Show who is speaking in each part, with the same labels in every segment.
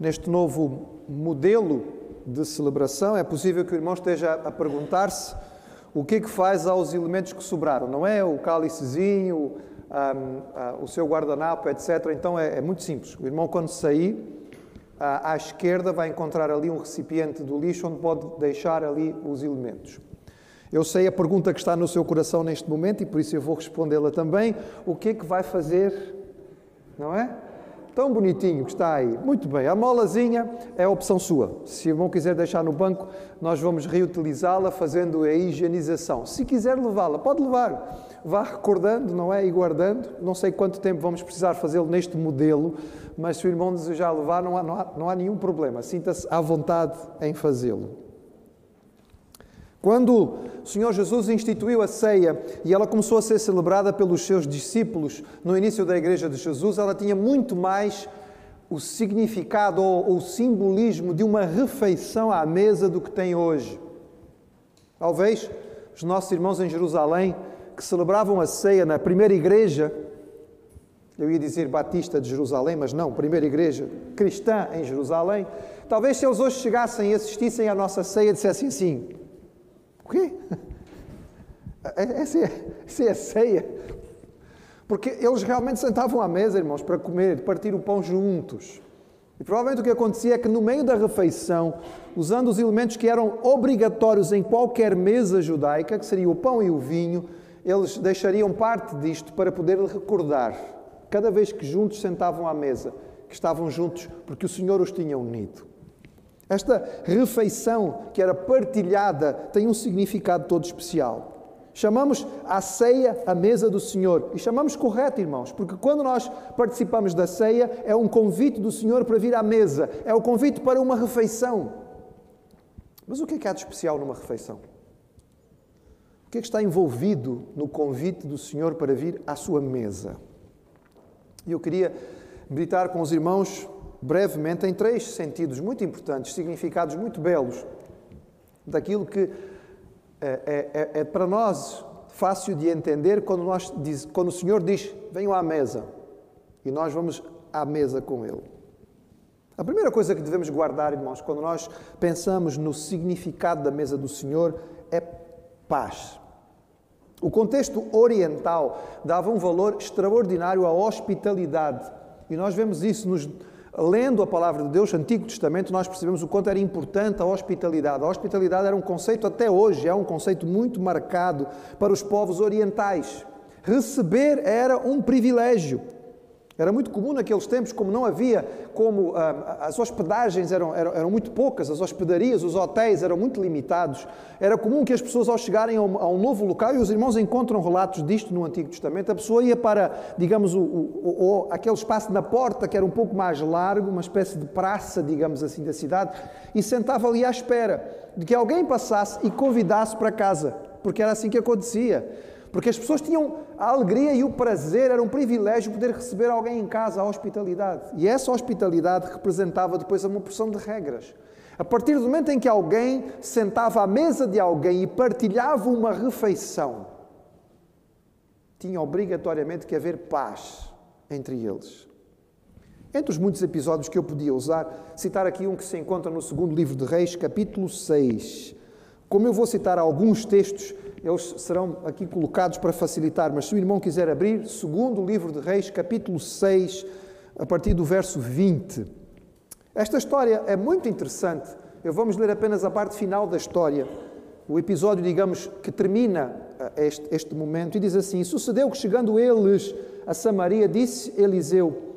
Speaker 1: neste novo modelo de celebração, é possível que o irmão esteja a perguntar-se o que é que faz aos elementos que sobraram, não é? O cálicezinho, uh, o seu guardanapo, etc. Então é, é, muito simples. O irmão, quando sair, uh, à esquerda, vai encontrar ali um recipiente do lixo onde pode deixar ali os elementos. Eu sei a pergunta que está no seu coração neste momento e por isso eu vou respondê-la também. O que é que vai fazer, não é? Tão bonitinho que está aí. Muito bem, a molazinha é a opção sua. Se o irmão quiser deixar no banco, nós vamos reutilizá-la fazendo a higienização. Se quiser levá-la, pode levar. Vá recordando, não é? E guardando. Não sei quanto tempo vamos precisar fazê-lo neste modelo, mas se o irmão desejar levar, não há, não há, não há nenhum problema. Sinta-se à vontade em fazê-lo. Quando o Senhor Jesus instituiu a ceia e ela começou a ser celebrada pelos seus discípulos no início da Igreja de Jesus, ela tinha muito mais o significado ou o simbolismo de uma refeição à mesa do que tem hoje. Talvez os nossos irmãos em Jerusalém, que celebravam a ceia na primeira igreja, eu ia dizer Batista de Jerusalém, mas não, primeira igreja cristã em Jerusalém, talvez se eles hoje chegassem e assistissem à nossa ceia, dissessem assim: quê? Essa é, essa é a ceia. Porque eles realmente sentavam à mesa, irmãos, para comer, partir o pão juntos. E provavelmente o que acontecia é que no meio da refeição, usando os elementos que eram obrigatórios em qualquer mesa judaica, que seria o pão e o vinho, eles deixariam parte disto para poder recordar, cada vez que juntos sentavam à mesa, que estavam juntos porque o Senhor os tinha unido. Esta refeição que era partilhada tem um significado todo especial. Chamamos a ceia a mesa do Senhor. E chamamos correto, irmãos, porque quando nós participamos da ceia, é um convite do Senhor para vir à mesa, é o convite para uma refeição. Mas o que é que há de especial numa refeição? O que é que está envolvido no convite do Senhor para vir à sua mesa? E eu queria meditar com os irmãos brevemente em três sentidos muito importantes, significados muito belos, daquilo que é, é, é, é para nós fácil de entender quando, nós diz, quando o Senhor diz: venham à mesa, e nós vamos à mesa com Ele. A primeira coisa que devemos guardar, irmãos, quando nós pensamos no significado da mesa do Senhor, é paz. O contexto oriental dava um valor extraordinário à hospitalidade. E nós vemos isso nos, Lendo a palavra de Deus, Antigo Testamento, nós percebemos o quanto era importante a hospitalidade. A hospitalidade era um conceito, até hoje, é um conceito muito marcado para os povos orientais. Receber era um privilégio. Era muito comum naqueles tempos, como não havia, como ah, as hospedagens eram, eram, eram, muito poucas, as hospedarias, os hotéis eram muito limitados. Era comum que as pessoas, ao chegarem a um, a um novo local, e os irmãos encontram relatos disto no Antigo Testamento, a pessoa ia para, digamos, o, o, o, aquele espaço na porta, que era um pouco mais largo, uma espécie de praça, digamos assim, da cidade, e sentava ali à espera de que alguém passasse e convidasse para casa, porque era assim que acontecia. Porque as pessoas tinham a alegria e o prazer, era um privilégio poder receber alguém em casa, a hospitalidade. E essa hospitalidade representava depois uma porção de regras. A partir do momento em que alguém sentava à mesa de alguém e partilhava uma refeição, tinha obrigatoriamente que haver paz entre eles. Entre os muitos episódios que eu podia usar, citar aqui um que se encontra no segundo livro de Reis, capítulo 6. Como eu vou citar alguns textos eles serão aqui colocados para facilitar, mas se o irmão quiser abrir, segundo livro de Reis, capítulo 6, a partir do verso 20. Esta história é muito interessante. Eu vamos ler apenas a parte final da história, o episódio, digamos, que termina eh, este, este momento, e diz assim: Sucedeu que, chegando eles a Samaria, disse Eliseu: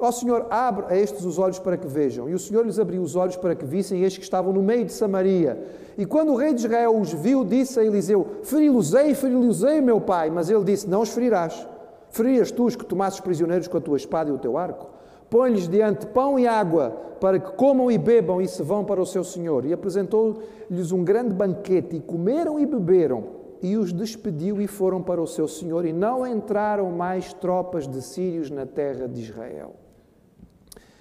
Speaker 1: Ó Senhor, abre a estes os olhos para que vejam. E o Senhor lhes abriu os olhos para que vissem estes que estavam no meio de Samaria. E quando o rei de Israel os viu, disse a Eliseu: Feri-los-ei, feri-los-ei, meu pai. Mas ele disse: Não os ferirás. Ferias tu os que tomasses prisioneiros com a tua espada e o teu arco? Põe-lhes diante pão e água, para que comam e bebam e se vão para o seu senhor. E apresentou-lhes um grande banquete, e comeram e beberam. E os despediu e foram para o seu senhor, e não entraram mais tropas de sírios na terra de Israel.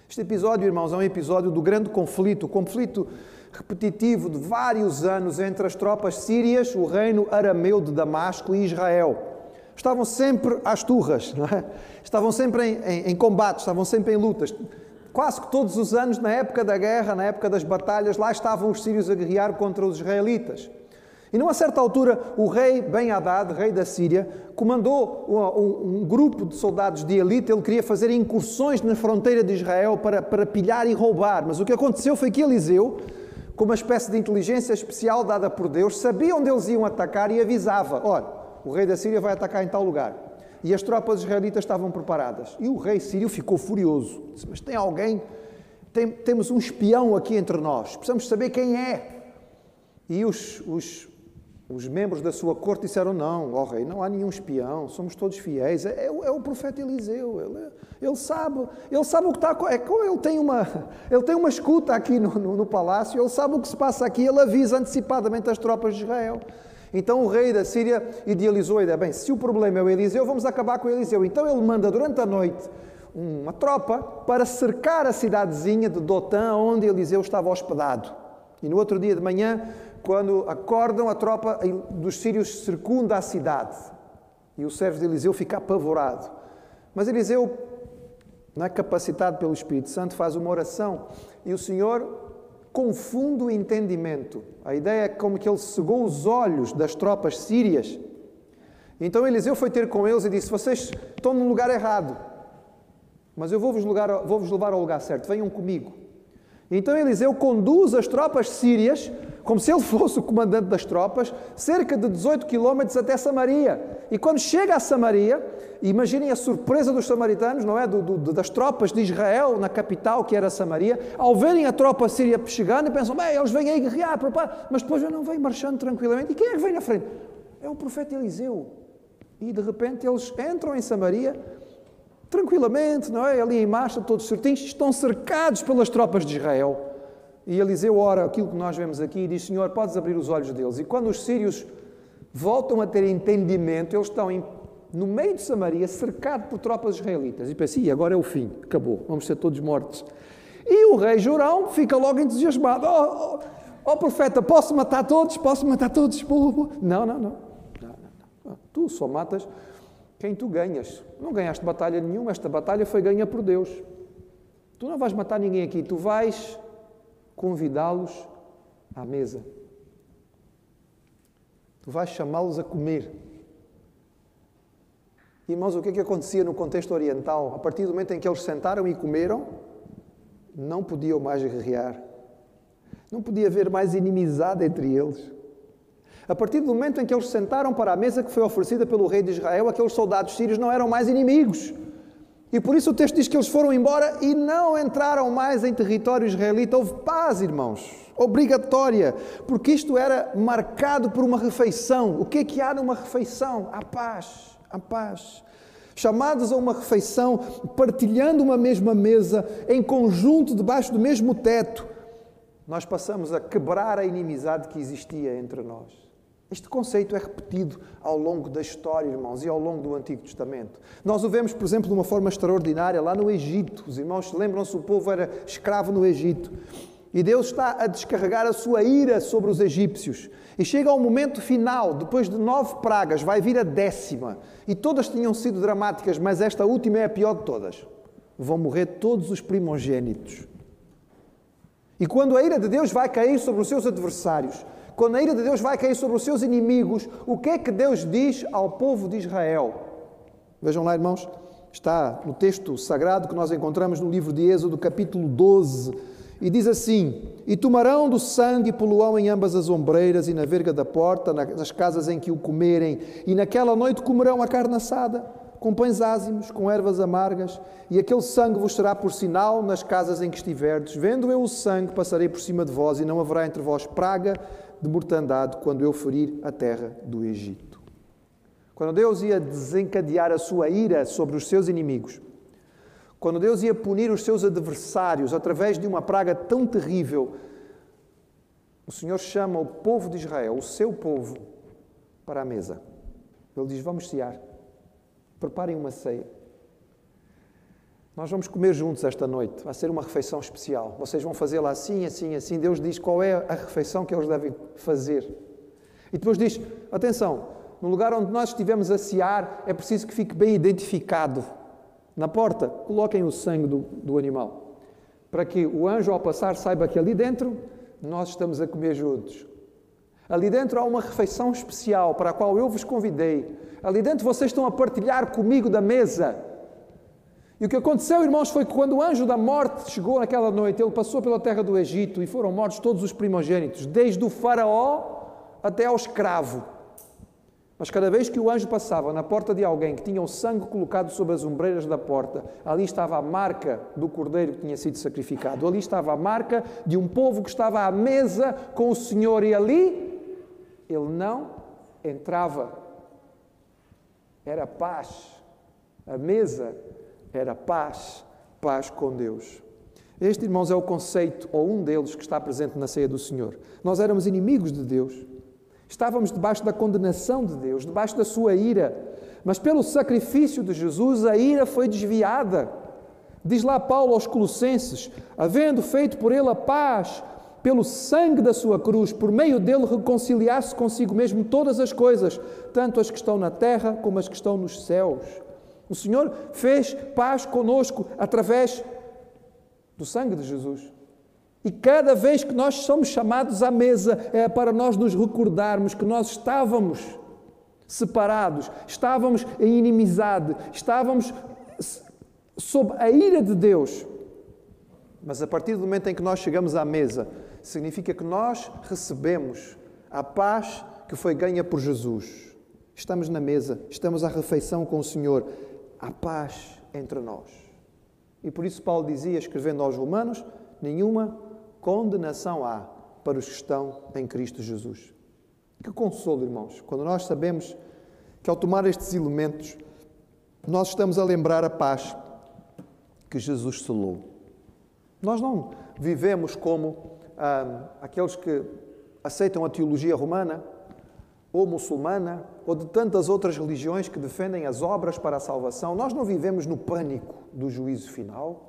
Speaker 1: Este episódio, irmãos, é um episódio do grande conflito, conflito repetitivo de vários anos entre as tropas sírias, o reino arameu de Damasco e Israel. Estavam sempre às turras, é? estavam sempre em, em, em combate, estavam sempre em lutas. quase que todos os anos, na época da guerra, na época das batalhas, lá estavam os sírios a guerrear contra os israelitas. E numa certa altura, o rei Ben Haddad, rei da Síria, comandou um, um, grupo de soldados de elite. Ele queria fazer incursões na fronteira de Israel para, para pilhar e roubar. Mas o que aconteceu foi que Eliseu, com uma espécie de inteligência especial dada por Deus, sabia onde eles iam atacar e avisava: Olha, o rei da Síria vai atacar em tal lugar. E as tropas israelitas estavam preparadas. E o rei sírio ficou furioso. Disse, Mas tem alguém, tem, temos um espião aqui entre nós, precisamos saber quem é. E os, os os membros da sua corte disseram: Não, ó rei, não há nenhum espião, somos todos fiéis. É, é, é o profeta Eliseu, ele, ele, sabe, ele sabe o que está. É, ele, tem uma, ele tem uma escuta aqui no, no, no, palácio, ele sabe o que se passa aqui, ele avisa antecipadamente as tropas de Israel. Então o rei da Síria idealizou a ideia: bem, se o problema é o Eliseu, vamos acabar com o Eliseu. Então ele manda durante a noite uma tropa para cercar a cidadezinha de Dotã, onde Eliseu estava hospedado. E no outro dia de manhã quando acordam, a tropa dos sírios circunda a cidade. E o servo de Eliseu fica apavorado. Mas Eliseu, não é capacitado pelo Espírito Santo, faz uma oração e o Senhor confunde o entendimento. A ideia é como que ele cegou os olhos das tropas sírias. Então Eliseu foi ter com eles e disse: Vocês estão no lugar errado, mas eu vou-vos vou levar ao lugar certo, venham comigo. Então Eliseu conduz as tropas sírias como se ele fosse o comandante das tropas, cerca de 18 quilómetros até Samaria. E quando chega a Samaria, imaginem a surpresa dos samaritanos, não é? Do, do, das tropas de Israel na capital, que era Samaria, ao verem a tropa síria chegando, pensam, bem, eles vêm aí guerrear, mas depois não vêm marchando tranquilamente. E quem é que vem na frente? É o profeta Eliseu. E de repente eles entram em Samaria, tranquilamente, não é? Ali em marcha, todos certinhos, estão cercados pelas tropas de Israel. E Eliseu ora aquilo que nós vemos aqui e diz: Senhor, podes abrir os olhos deles. E quando os sírios voltam a ter entendimento, eles estão em, no meio de Samaria, cercados por tropas israelitas. E pensa: e agora é o fim, acabou, vamos ser todos mortos. E o rei Jorão fica logo entusiasmado: oh, oh, oh profeta, posso matar todos? Posso matar todos? Não, não, não. não, não. Tu só matas quem tu ganhas. Não ganhaste batalha nenhuma, esta batalha foi ganha por Deus. Tu não vais matar ninguém aqui, tu vais convidá-los à mesa. Tu vais chamá-los a comer. Irmãos, o que é que acontecia no contexto oriental? A partir do momento em que eles sentaram e comeram, não podiam mais guerrear. Não podia haver mais inimizade entre eles. A partir do momento em que eles sentaram para a mesa que foi oferecida pelo rei de Israel, aqueles soldados sírios não eram mais inimigos. E por isso o texto diz que eles foram embora e não entraram mais em território israelita. Houve paz, irmãos, obrigatória, porque isto era marcado por uma refeição. O que é que há numa refeição? A paz, a paz. Chamados a uma refeição, partilhando uma mesma mesa, em conjunto, debaixo do mesmo teto, nós passamos a quebrar a inimizade que existia entre nós. Este conceito é repetido ao longo da história, irmãos, e ao longo do Antigo Testamento. Nós o vemos, por exemplo, de uma forma extraordinária lá no Egito. Os irmãos lembram-se, o povo era escravo no Egito. E Deus está a descarregar a sua ira sobre os egípcios. E chega ao momento final, depois de nove pragas, vai vir a décima. E todas tinham sido dramáticas, mas esta última é a pior de todas. Vão morrer todos os primogênitos. E quando a ira de Deus vai cair sobre os seus adversários, quando a ira de Deus vai cair sobre os seus inimigos, o que é que Deus diz ao povo de Israel? Vejam lá, irmãos, está no texto sagrado que nós encontramos no livro de Êxodo, capítulo 12, e diz assim: E tomarão do sangue e poluão em ambas as ombreiras e na verga da porta, nas casas em que o comerem, e naquela noite comerão a carne assada com pães ázimos, com ervas amargas, e aquele sangue vos será por sinal nas casas em que estiverdes. Vendo eu o sangue, passarei por cima de vós, e não haverá entre vós praga de mortandade quando eu ferir a terra do Egito. Quando Deus ia desencadear a sua ira sobre os seus inimigos, quando Deus ia punir os seus adversários através de uma praga tão terrível, o Senhor chama o povo de Israel, o seu povo, para a mesa. Ele diz: Vamos cear, preparem uma ceia. Nós vamos comer juntos esta noite, vai ser uma refeição especial. Vocês vão fazê-la assim, assim, assim. Deus diz qual é a refeição que eles devem fazer. E depois diz: atenção, no lugar onde nós estivemos a cear, é preciso que fique bem identificado. Na porta, coloquem o sangue do, do animal. para que o anjo, ao passar, saiba que ali dentro nós estamos a comer juntos. Ali dentro há uma refeição especial para a qual eu vos convidei. Ali dentro vocês estão a partilhar comigo da mesa. E o que aconteceu, irmãos, foi que quando o anjo da morte chegou naquela noite, ele passou pela terra do Egito e foram mortos todos os primogênitos, desde o faraó até ao escravo. Mas cada vez que o anjo passava na porta de alguém que tinha o sangue colocado sobre as ombreiras da porta, ali estava a marca do cordeiro que tinha sido sacrificado, ali estava a marca de um povo que estava à mesa com o Senhor, e ali ele não entrava. Era paz. A mesa era paz, paz com Deus. Este, irmãos, é o conceito, ou um deles, que está presente na ceia do Senhor. Nós éramos inimigos de Deus. Estávamos debaixo da condenação de Deus, debaixo da sua ira. Mas pelo sacrifício de Jesus, a ira foi desviada. Diz lá Paulo aos Colossenses: havendo feito por ele a paz, pelo sangue da sua cruz, por meio dele reconciliar-se consigo mesmo todas as coisas, tanto as que estão na terra como as que estão nos céus. O Senhor fez paz conosco através do sangue de Jesus. E cada vez que nós somos chamados à mesa é para nós nos recordarmos que nós estávamos separados, estávamos em inimizade, estávamos sob a ira de Deus. Mas a partir do momento em que nós chegamos à mesa, significa que nós recebemos a paz que foi ganha por Jesus. Estamos na mesa, estamos à refeição com o Senhor, a paz entre nós. E por isso Paulo dizia, escrevendo aos Romanos: nenhuma condenação há para os que estão em Cristo Jesus. Que consolo, irmãos, quando nós sabemos que ao tomar estes elementos, nós estamos a lembrar a paz que Jesus selou. Nós não vivemos como ah, aqueles que aceitam a teologia romana ou muçulmana ou de tantas outras religiões que defendem as obras para a salvação. Nós não vivemos no pânico do juízo final.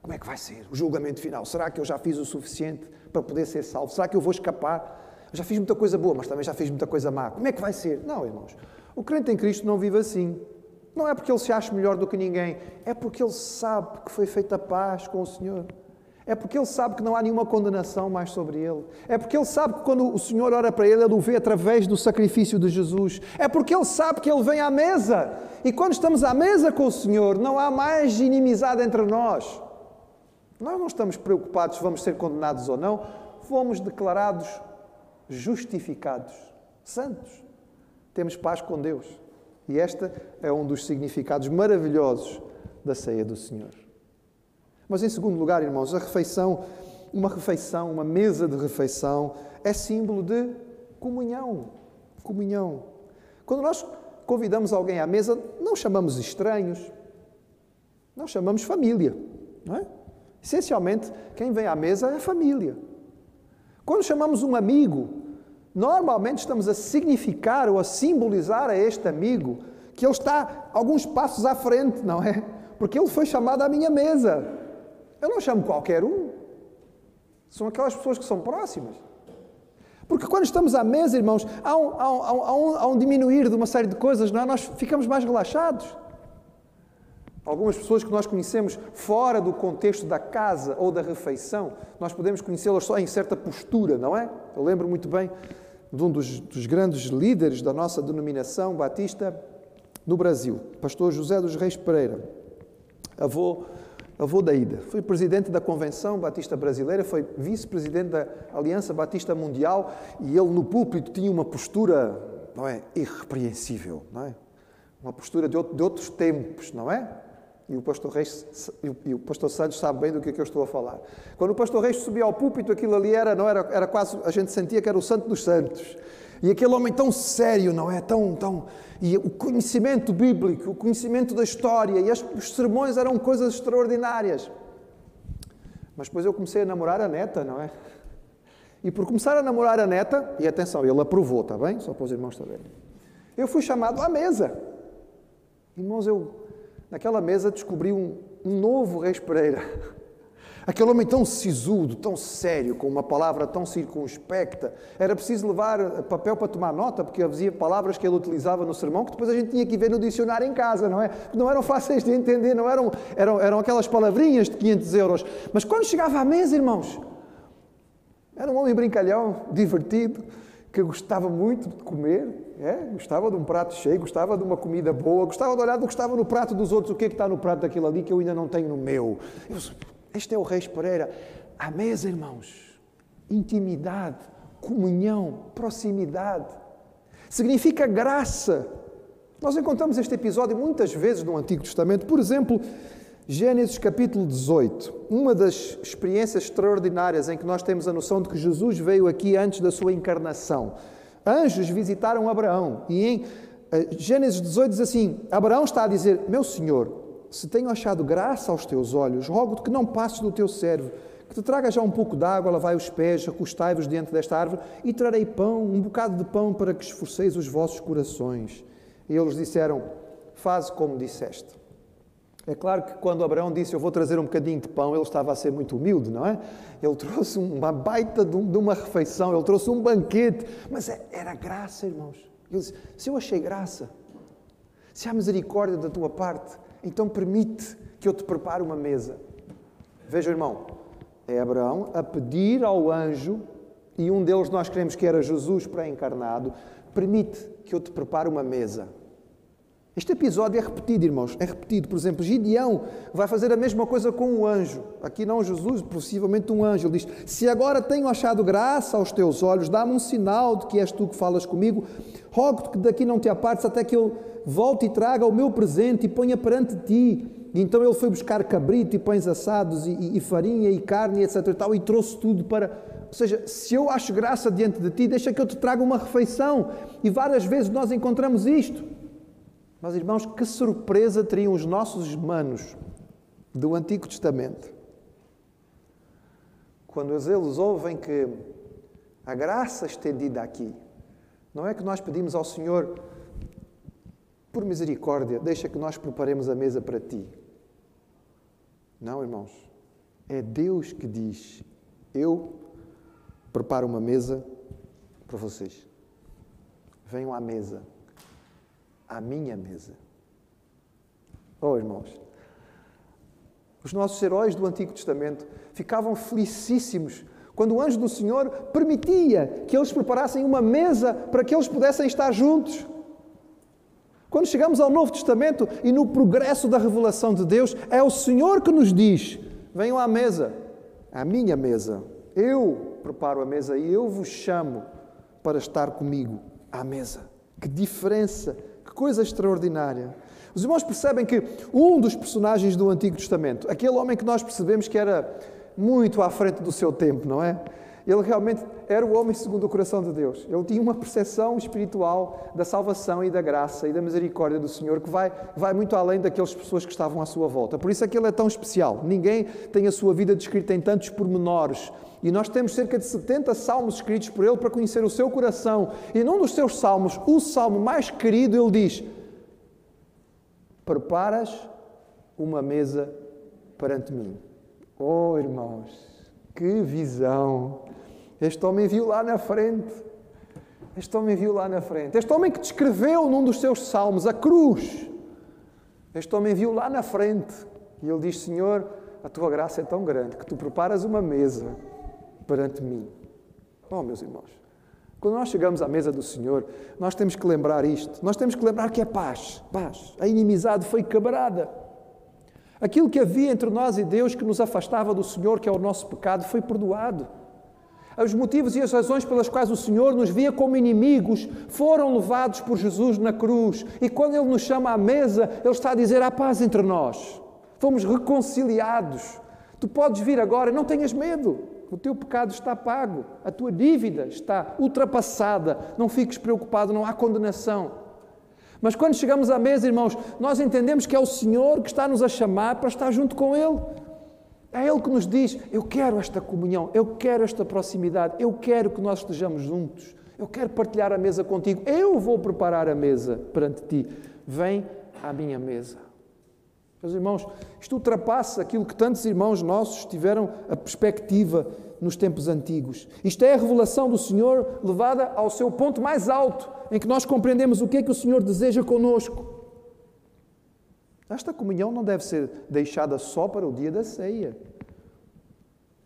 Speaker 1: Como é que vai ser o julgamento final? Será que eu já fiz o suficiente para poder ser salvo? Será que eu vou escapar? Eu já fiz muita coisa boa, mas também já fiz muita coisa má. Como é que vai ser? Não, irmãos. O crente em Cristo não vive assim. Não é porque ele se acha melhor do que ninguém, é porque ele sabe que foi feita paz com o Senhor. É porque ele sabe que não há nenhuma condenação mais sobre ele. É porque ele sabe que quando o Senhor ora para ele, ele o vê através do sacrifício de Jesus. É porque ele sabe que ele vem à mesa. E quando estamos à mesa com o Senhor, não há mais inimizade entre nós. Nós não estamos preocupados se vamos ser condenados ou não, fomos declarados justificados, santos. Temos paz com Deus. E este é um dos significados maravilhosos da ceia do Senhor. Mas, em segundo lugar, irmãos, a refeição, uma refeição, uma mesa de refeição, é símbolo de comunhão. Comunhão. Quando nós convidamos alguém à mesa, não chamamos estranhos, não chamamos família, não é? Essencialmente, quem vem à mesa é a família. Quando chamamos um amigo, normalmente estamos a significar ou a simbolizar a este amigo que ele está alguns passos à frente, não é? Porque ele foi chamado à minha mesa. Eu não chamo qualquer um. São aquelas pessoas que são próximas. Porque quando estamos à mesa, irmãos, há um, há um, há um, há um diminuir de uma série de coisas, não é? Nós ficamos mais relaxados. Algumas pessoas que nós conhecemos fora do contexto da casa ou da refeição, nós podemos conhecê-las só em certa postura, não é? Eu lembro muito bem de um dos, dos grandes líderes da nossa denominação batista no Brasil, pastor José dos Reis Pereira, avô, avô da Ida. Foi presidente da Convenção Batista Brasileira, foi vice-presidente da Aliança Batista Mundial e ele no púlpito tinha uma postura, não é, irrepreensível, não é? Uma postura de, outro, de outros tempos, não é? E o pastor Reis e o pastor Santos sabe bem do que, é que eu estou a falar. Quando o pastor Reis subia ao púlpito, aquilo ali era, não era, era quase, a gente sentia que era o santo dos santos. E aquele homem tão sério, não é? Tão, tão, e o conhecimento bíblico, o conhecimento da história, e as, os sermões eram coisas extraordinárias. Mas depois eu comecei a namorar a neta, não é? E por começar a namorar a neta, e atenção, ele aprovou, está bem? Só para os irmãos saberem. Eu fui chamado à mesa. Irmãos, eu Naquela mesa descobri um, um novo Reis Pereira. Aquele homem tão sisudo, tão sério, com uma palavra tão circunspecta, era preciso levar papel para tomar nota, porque havia palavras que ele utilizava no sermão que depois a gente tinha que ver no dicionário em casa, não é? Não eram fáceis de entender, não eram, eram, eram aquelas palavrinhas de 500 euros. Mas quando chegava à mesa, irmãos, era um homem brincalhão, divertido, que gostava muito de comer, é? gostava de um prato cheio, gostava de uma comida boa, gostava de olhar do que estava no prato dos outros, o que é que está no prato daquilo ali que eu ainda não tenho no meu. Eu, este é o Reis Pereira. À mesa, irmãos, intimidade, comunhão, proximidade. Significa graça. Nós encontramos este episódio muitas vezes no Antigo Testamento. Por exemplo, Gênesis capítulo 18, uma das experiências extraordinárias em que nós temos a noção de que Jesus veio aqui antes da sua encarnação. Anjos visitaram Abraão e em eh, Gênesis 18 diz assim: Abraão está a dizer: Meu senhor, se tenho achado graça aos teus olhos, rogo-te que não passes do teu servo, que te traga já um pouco de água, lavai os pés, recostai-vos diante desta árvore, e trarei pão, um bocado de pão, para que esforceis os vossos corações. E eles disseram: Faze como disseste. É claro que quando Abraão disse eu vou trazer um bocadinho de pão, ele estava a ser muito humilde, não é? Ele trouxe uma baita de uma refeição, ele trouxe um banquete, mas é, era graça, irmãos. Ele disse: se eu achei graça, se há misericórdia da tua parte, então permite que eu te prepare uma mesa. Veja, irmão, é Abraão a pedir ao anjo, e um deles nós queremos que era Jesus pré-encarnado, permite que eu te prepare uma mesa. Este episódio é repetido, irmãos, é repetido. Por exemplo, Gideão vai fazer a mesma coisa com um anjo. Aqui não Jesus, possivelmente um anjo. Ele diz: Se agora tenho achado graça aos teus olhos, dá-me um sinal de que és tu que falas comigo. Rogo-te que daqui não te apartes até que eu volte e traga o meu presente e ponha perante ti. E então ele foi buscar cabrito e pães assados e, e, farinha e carne, etc. E, tal, e trouxe tudo para. Ou seja, se eu acho graça diante de ti, deixa que eu te traga uma refeição. E várias vezes nós encontramos isto. Mas, irmãos, que surpresa teriam os nossos manos do Antigo Testamento quando eles ouvem que a graça estendida aqui, não é que nós pedimos ao Senhor, por misericórdia, deixa que nós preparemos a mesa para ti. Não, irmãos. É Deus que diz: Eu preparo uma mesa para vocês. Venham à mesa à minha mesa. Oh, irmãos, os nossos heróis do Antigo Testamento ficavam felicíssimos quando o anjo do Senhor permitia que eles preparassem uma mesa para que eles pudessem estar juntos. Quando chegamos ao Novo Testamento e no progresso da revelação de Deus, é o Senhor que nos diz: venham à mesa, à minha mesa. Eu preparo a mesa e eu vos chamo para estar comigo à mesa. Que diferença que coisa extraordinária. Os irmãos percebem que um dos personagens do Antigo Testamento, aquele homem que nós percebemos que era muito à frente do seu tempo, não é? Ele realmente era o homem segundo o coração de Deus. Ele tinha uma percepção espiritual da salvação e da graça e da misericórdia do Senhor que vai, vai muito além daquelas pessoas que estavam à sua volta. Por isso é que ele é tão especial. Ninguém tem a sua vida descrita em tantos pormenores. E nós temos cerca de 70 salmos escritos por ele para conhecer o seu coração. E num dos seus salmos, o salmo mais querido, ele diz: Preparas uma mesa perante mim. Oh, irmãos, que visão! Este homem viu lá na frente. Este homem viu lá na frente. Este homem que descreveu num dos seus salmos a cruz. Este homem viu lá na frente. E ele diz: Senhor, a tua graça é tão grande que tu preparas uma mesa perante mim. Oh, meus irmãos, quando nós chegamos à mesa do Senhor, nós temos que lembrar isto. Nós temos que lembrar que é paz. Paz. A inimizade foi quebrada. Aquilo que havia entre nós e Deus que nos afastava do Senhor, que é o nosso pecado, foi perdoado. Os motivos e as razões pelas quais o Senhor nos via como inimigos foram levados por Jesus na cruz. E quando Ele nos chama à mesa, Ele está a dizer: há paz entre nós. Fomos reconciliados. Tu podes vir agora, não tenhas medo. O teu pecado está pago, a tua dívida está ultrapassada. Não fiques preocupado, não há condenação. Mas quando chegamos à mesa, irmãos, nós entendemos que é o Senhor que está nos a chamar para estar junto com Ele. É Ele que nos diz: Eu quero esta comunhão, eu quero esta proximidade, eu quero que nós estejamos juntos, eu quero partilhar a mesa contigo, eu vou preparar a mesa perante ti. Vem à minha mesa. Meus irmãos, isto ultrapassa aquilo que tantos irmãos nossos tiveram a perspectiva nos tempos antigos. Isto é a revelação do Senhor levada ao seu ponto mais alto, em que nós compreendemos o que é que o Senhor deseja conosco. Esta comunhão não deve ser deixada só para o dia da ceia.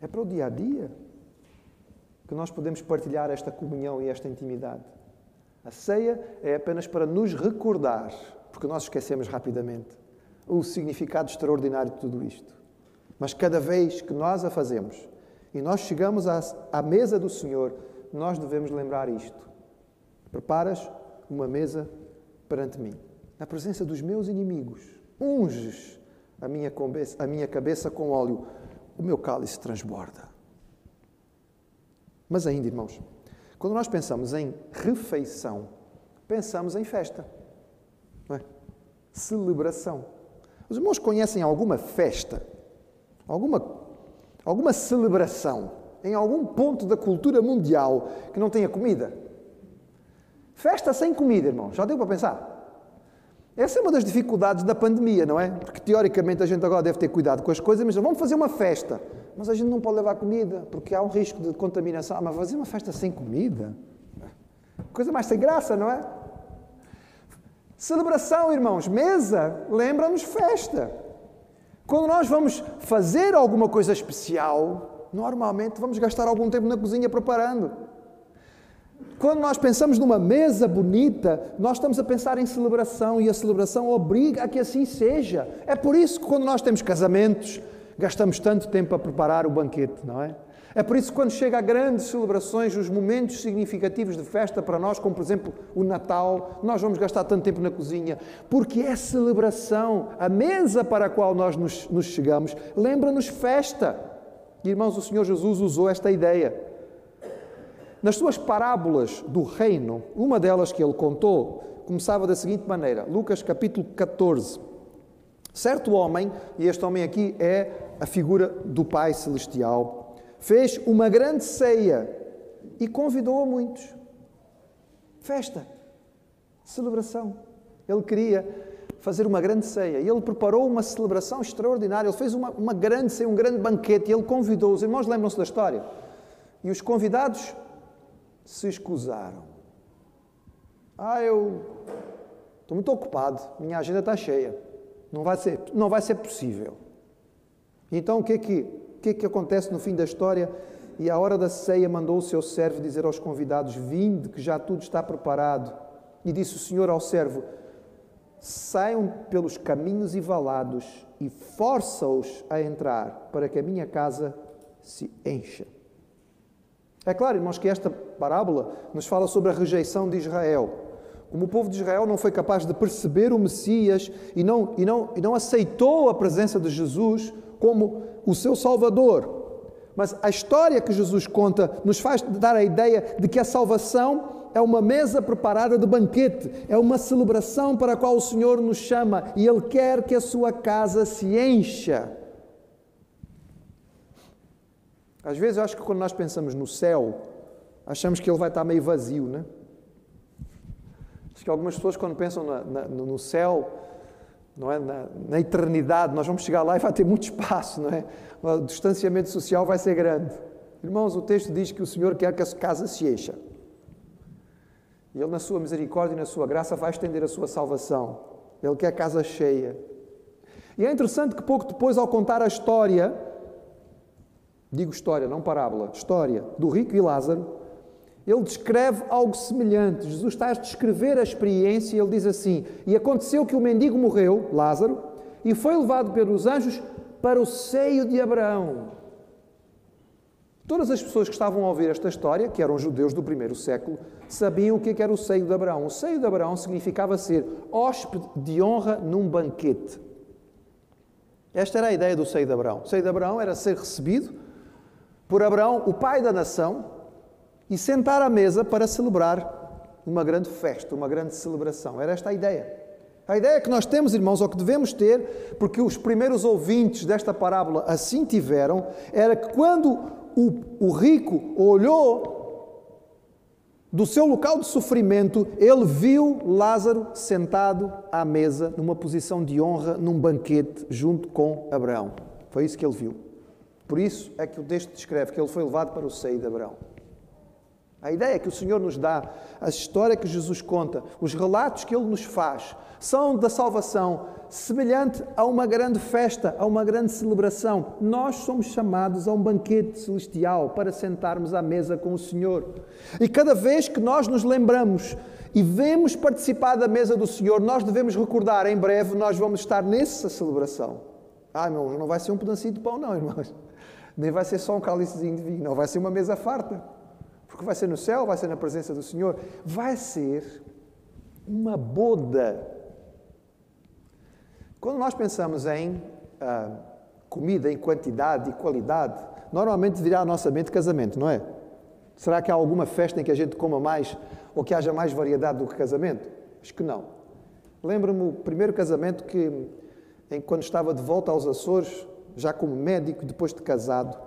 Speaker 1: É para o dia a dia que nós podemos partilhar esta comunhão e esta intimidade. A ceia é apenas para nos recordar, porque nós esquecemos rapidamente o significado extraordinário de tudo isto. Mas cada vez que nós a fazemos e nós chegamos à, à mesa do Senhor, nós devemos lembrar isto. Preparas uma mesa perante mim, na presença dos meus inimigos. Unges a minha cabeça, a minha cabeça com óleo, o meu cálice transborda. Mas ainda, irmãos, quando nós pensamos em refeição, pensamos em festa, é? celebração. Os irmãos conhecem alguma festa, alguma, alguma celebração em algum ponto da cultura mundial que não tenha comida? Festa sem comida, irmão, já deu para pensar? Essa é uma das dificuldades da pandemia, não é? Porque teoricamente a gente agora deve ter cuidado com as coisas, mas vamos fazer uma festa. Mas a gente não pode levar comida, porque há um risco de contaminação. Ah, mas fazer uma festa sem comida? Coisa mais sem graça, não é? Celebração, irmãos, mesa, lembra-nos festa. Quando nós vamos fazer alguma coisa especial, normalmente vamos gastar algum tempo na cozinha preparando. Quando nós pensamos numa mesa bonita, nós estamos a pensar em celebração e a celebração obriga a que assim seja. É por isso que quando nós temos casamentos, gastamos tanto tempo a preparar o banquete, não é? É por isso que quando chega a grandes celebrações, os momentos significativos de festa para nós, como por exemplo o Natal, nós vamos gastar tanto tempo na cozinha, porque é celebração. A mesa para a qual nós nos, nos chegamos lembra-nos festa. Irmãos, o Senhor Jesus usou esta ideia. Nas suas parábolas do reino, uma delas que ele contou começava da seguinte maneira: Lucas capítulo 14. Certo homem, e este homem aqui é a figura do Pai Celestial, fez uma grande ceia e convidou a muitos. Festa, celebração. Ele queria fazer uma grande ceia e ele preparou uma celebração extraordinária. Ele fez uma, uma grande ceia, um grande banquete e ele convidou. Os irmãos lembram-se da história? E os convidados se escusaram. Ah, eu estou muito ocupado, minha agenda está cheia. Não vai ser, não vai ser possível. Então o que é que o que que acontece no fim da história? E à hora da ceia mandou o seu servo dizer aos convidados: Vinde, que já tudo está preparado. E disse o Senhor ao servo: Saiam pelos caminhos e valados e força-os a entrar, para que a minha casa se encha. É claro, irmãos, que esta parábola nos fala sobre a rejeição de Israel. Como o povo de Israel não foi capaz de perceber o Messias e não, e não, e não aceitou a presença de Jesus como o seu Salvador. Mas a história que Jesus conta nos faz dar a ideia de que a salvação é uma mesa preparada de banquete, é uma celebração para a qual o Senhor nos chama e Ele quer que a sua casa se encha. Às vezes eu acho que quando nós pensamos no céu, achamos que ele vai estar meio vazio, né? Acho que algumas pessoas, quando pensam na, na, no céu, não é? Na, na, eternidade, nós vamos chegar lá e vai ter muito espaço, não é? O distanciamento social vai ser grande. Irmãos, o texto diz que o Senhor quer que a casa se encha. E Ele, na sua misericórdia e na sua graça, vai estender a sua salvação. Ele quer a casa cheia. E é interessante que pouco depois, ao contar a história, digo história, não parábola, história do rico e Lázaro, ele descreve algo semelhante. Jesus está a descrever a experiência e ele diz assim: E aconteceu que o mendigo morreu, Lázaro, e foi levado pelos anjos para o seio de Abraão. Todas as pessoas que estavam a ouvir esta história, que eram judeus do primeiro século, sabiam o que era o seio de Abraão. O seio de Abraão significava ser hóspede de honra num banquete. Esta era a ideia do seio de Abraão. O seio de Abraão era ser recebido por Abraão, o pai da nação, e sentar à mesa para celebrar uma grande festa, uma grande celebração. Era esta a ideia. A ideia que nós temos, irmãos, ou que devemos ter, porque os primeiros ouvintes desta parábola assim tiveram, era que quando o, o rico olhou do seu local de sofrimento, ele viu Lázaro sentado à mesa, numa posição de honra, num banquete, junto com Abraão. Foi isso que ele viu. Por isso é que o texto descreve que ele foi levado para o seio de Abraão. A ideia que o Senhor nos dá, a história que Jesus conta, os relatos que Ele nos faz, são da salvação semelhante a uma grande festa, a uma grande celebração. Nós somos chamados a um banquete celestial para sentarmos à mesa com o Senhor. E cada vez que nós nos lembramos e vemos participar da mesa do Senhor, nós devemos recordar, em breve nós vamos estar nessa celebração. Ah, irmãos, não vai ser um pedacinho de pão, não, irmãos. Nem vai ser só um cálicezinho de vinho, não, vai ser uma mesa farta. Porque vai ser no céu, vai ser na presença do Senhor, vai ser uma boda. Quando nós pensamos em ah, comida, em quantidade e qualidade, normalmente virá à nossa mente casamento, não é? Será que há alguma festa em que a gente coma mais ou que haja mais variedade do que casamento? Acho que não. Lembro-me o primeiro casamento que, em, quando estava de volta aos Açores, já como médico, depois de casado,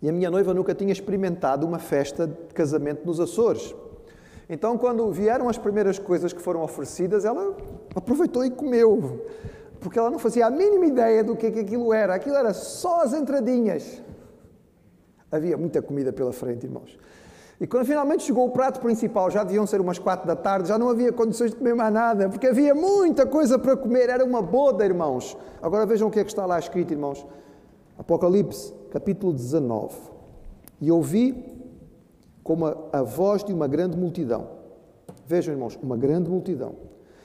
Speaker 1: e a minha noiva nunca tinha experimentado uma festa de casamento nos Açores. Então, quando vieram as primeiras coisas que foram oferecidas, ela aproveitou e comeu, porque ela não fazia a mínima ideia do que, é que aquilo era. Aquilo era só as entradinhas. Havia muita comida pela frente, irmãos. E quando finalmente chegou o prato principal, já deviam ser umas quatro da tarde, já não havia condições de comer mais nada, porque havia muita coisa para comer, era uma boda, irmãos. Agora vejam o que é que está lá escrito, irmãos. Apocalipse capítulo 19. E ouvi como a, a voz de uma grande multidão. Vejam, irmãos, uma grande multidão.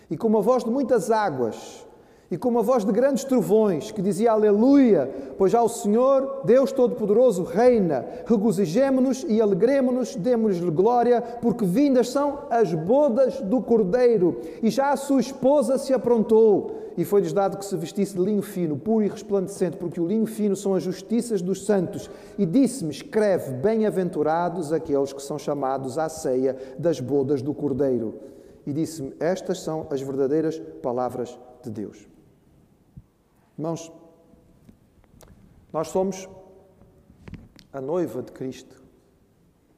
Speaker 1: E como a voz de muitas águas, e com uma voz de grandes trovões, que dizia Aleluia, pois já o Senhor, Deus Todo-Poderoso, reina. Regozijemo-nos e alegremo-nos, demos-lhe glória, porque vindas são as bodas do Cordeiro, e já a sua esposa se aprontou. E foi-lhes dado que se vestisse de linho fino, puro e resplandecente, porque o linho fino são as justiças dos santos. E disse-me: Escreve, bem-aventurados aqueles que são chamados à ceia das bodas do Cordeiro. E disse-me: Estas são as verdadeiras palavras de Deus. Irmãos, nós somos a noiva de Cristo.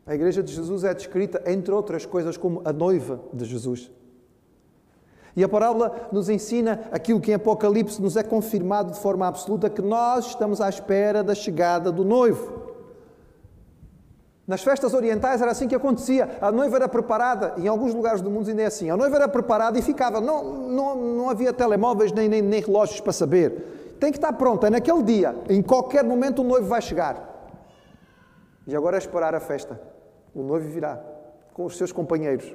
Speaker 1: A Igreja de Jesus é descrita, entre outras coisas, como a noiva de Jesus. E a parábola nos ensina aquilo que em Apocalipse nos é confirmado de forma absoluta, que nós estamos à espera da chegada do noivo. Nas festas orientais era assim que acontecia. A noiva era preparada, em alguns lugares do mundo ainda é assim. A noiva era preparada e ficava. Não, não, não havia telemóveis nem, nem, nem relógios para saber. Tem que estar pronta. É naquele dia. Em qualquer momento o noivo vai chegar. E agora é esperar a festa. O noivo virá com os seus companheiros.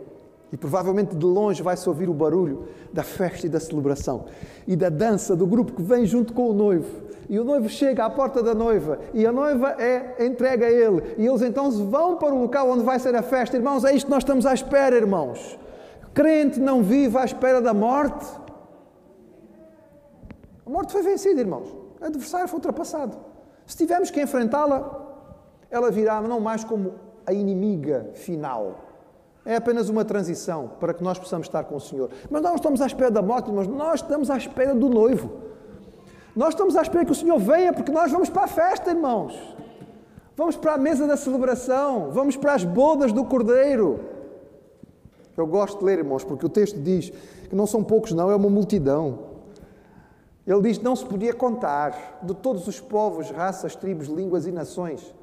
Speaker 1: E provavelmente de longe vai-se ouvir o barulho da festa e da celebração e da dança do grupo que vem junto com o noivo. E o noivo chega à porta da noiva e a noiva é entregue a ele. E eles então vão para o local onde vai ser a festa. Irmãos, é isto que nós estamos à espera, irmãos. Crente não vive à espera da morte. A morte foi vencida, irmãos. O adversário foi ultrapassado. Se tivermos que enfrentá-la, ela virá não mais como a inimiga final. É apenas uma transição para que nós possamos estar com o Senhor. Mas nós não estamos à espera da morte, irmãos. Nós estamos à espera do noivo. Nós estamos à espera que o Senhor venha porque nós vamos para a festa, irmãos. Vamos para a mesa da celebração, vamos para as bodas do Cordeiro. Eu gosto de ler, irmãos, porque o texto diz que não são poucos, não, é uma multidão. Ele diz não se podia contar de todos os povos, raças, tribos, línguas e nações.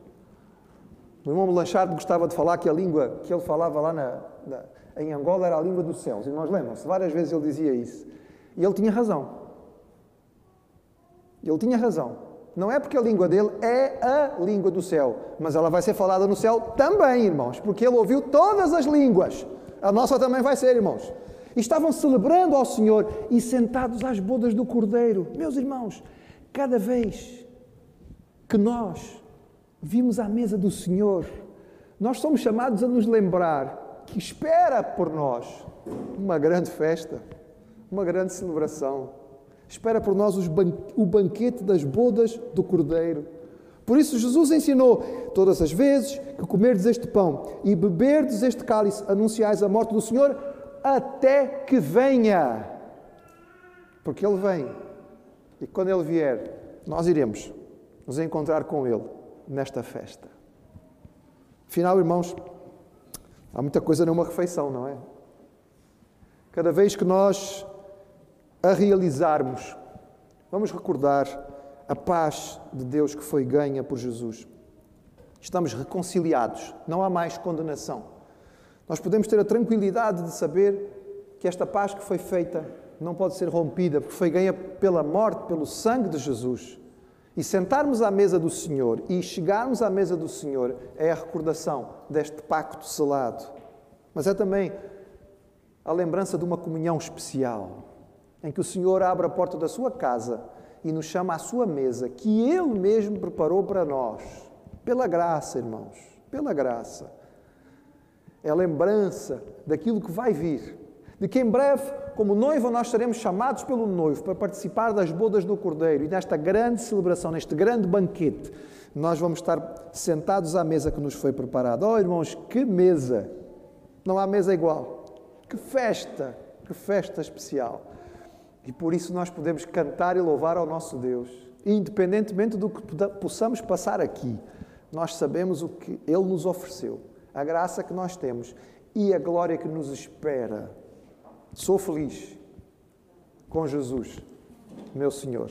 Speaker 1: O irmão Melanchard gostava de falar que a língua que ele falava lá na, na, em Angola era a língua dos céus. Irmãos, lembram-se? Várias vezes ele dizia isso. E ele tinha razão. Ele tinha razão. Não é porque a língua dele é a língua do céu, mas ela vai ser falada no céu também, irmãos, porque ele ouviu todas as línguas. A nossa também vai ser, irmãos. E estavam celebrando ao Senhor e sentados às bodas do Cordeiro. Meus irmãos, cada vez que nós vimos à mesa do Senhor, nós somos chamados a nos lembrar que espera por nós uma grande festa, uma grande celebração espera por nós o banquete das bodas do Cordeiro. Por isso, Jesus ensinou: todas as vezes que comerdes este pão e beberdes este cálice, anunciais a morte do Senhor até que venha. Porque Ele vem. E quando Ele vier, nós iremos nos encontrar com Ele nesta festa. Afinal, irmãos, Há muita coisa numa refeição, não é? Cada vez que nós a realizarmos, vamos recordar a paz de Deus que foi ganha por Jesus. Estamos reconciliados, não há mais condenação. Nós podemos ter a tranquilidade de saber que esta paz que foi feita não pode ser rompida, porque foi ganha pela morte, pelo sangue de Jesus. E sentarmos à mesa do Senhor e chegarmos à mesa do Senhor é a recordação deste pacto selado. Mas é também a lembrança de uma comunhão especial, em que o Senhor abre a porta da sua casa e nos chama à sua mesa, que Ele mesmo preparou para nós, pela graça, irmãos, pela graça. É a lembrança daquilo que vai vir, de que em breve, como noiva, nós seremos chamados pelo noivo para participar das bodas do Cordeiro e nesta grande celebração, neste grande banquete, nós vamos estar sentados à mesa que nos foi preparada. Oh, irmãos, que mesa! Não há mesa igual. Que festa! Que festa especial! E por isso nós podemos cantar e louvar ao nosso Deus, independentemente do que possamos passar aqui. Nós sabemos o que Ele nos ofereceu, a graça que nós temos e a glória que nos espera. Sou feliz com Jesus, meu Senhor.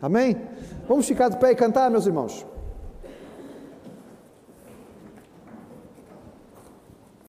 Speaker 1: Amém? Vamos ficar de pé e cantar, meus irmãos.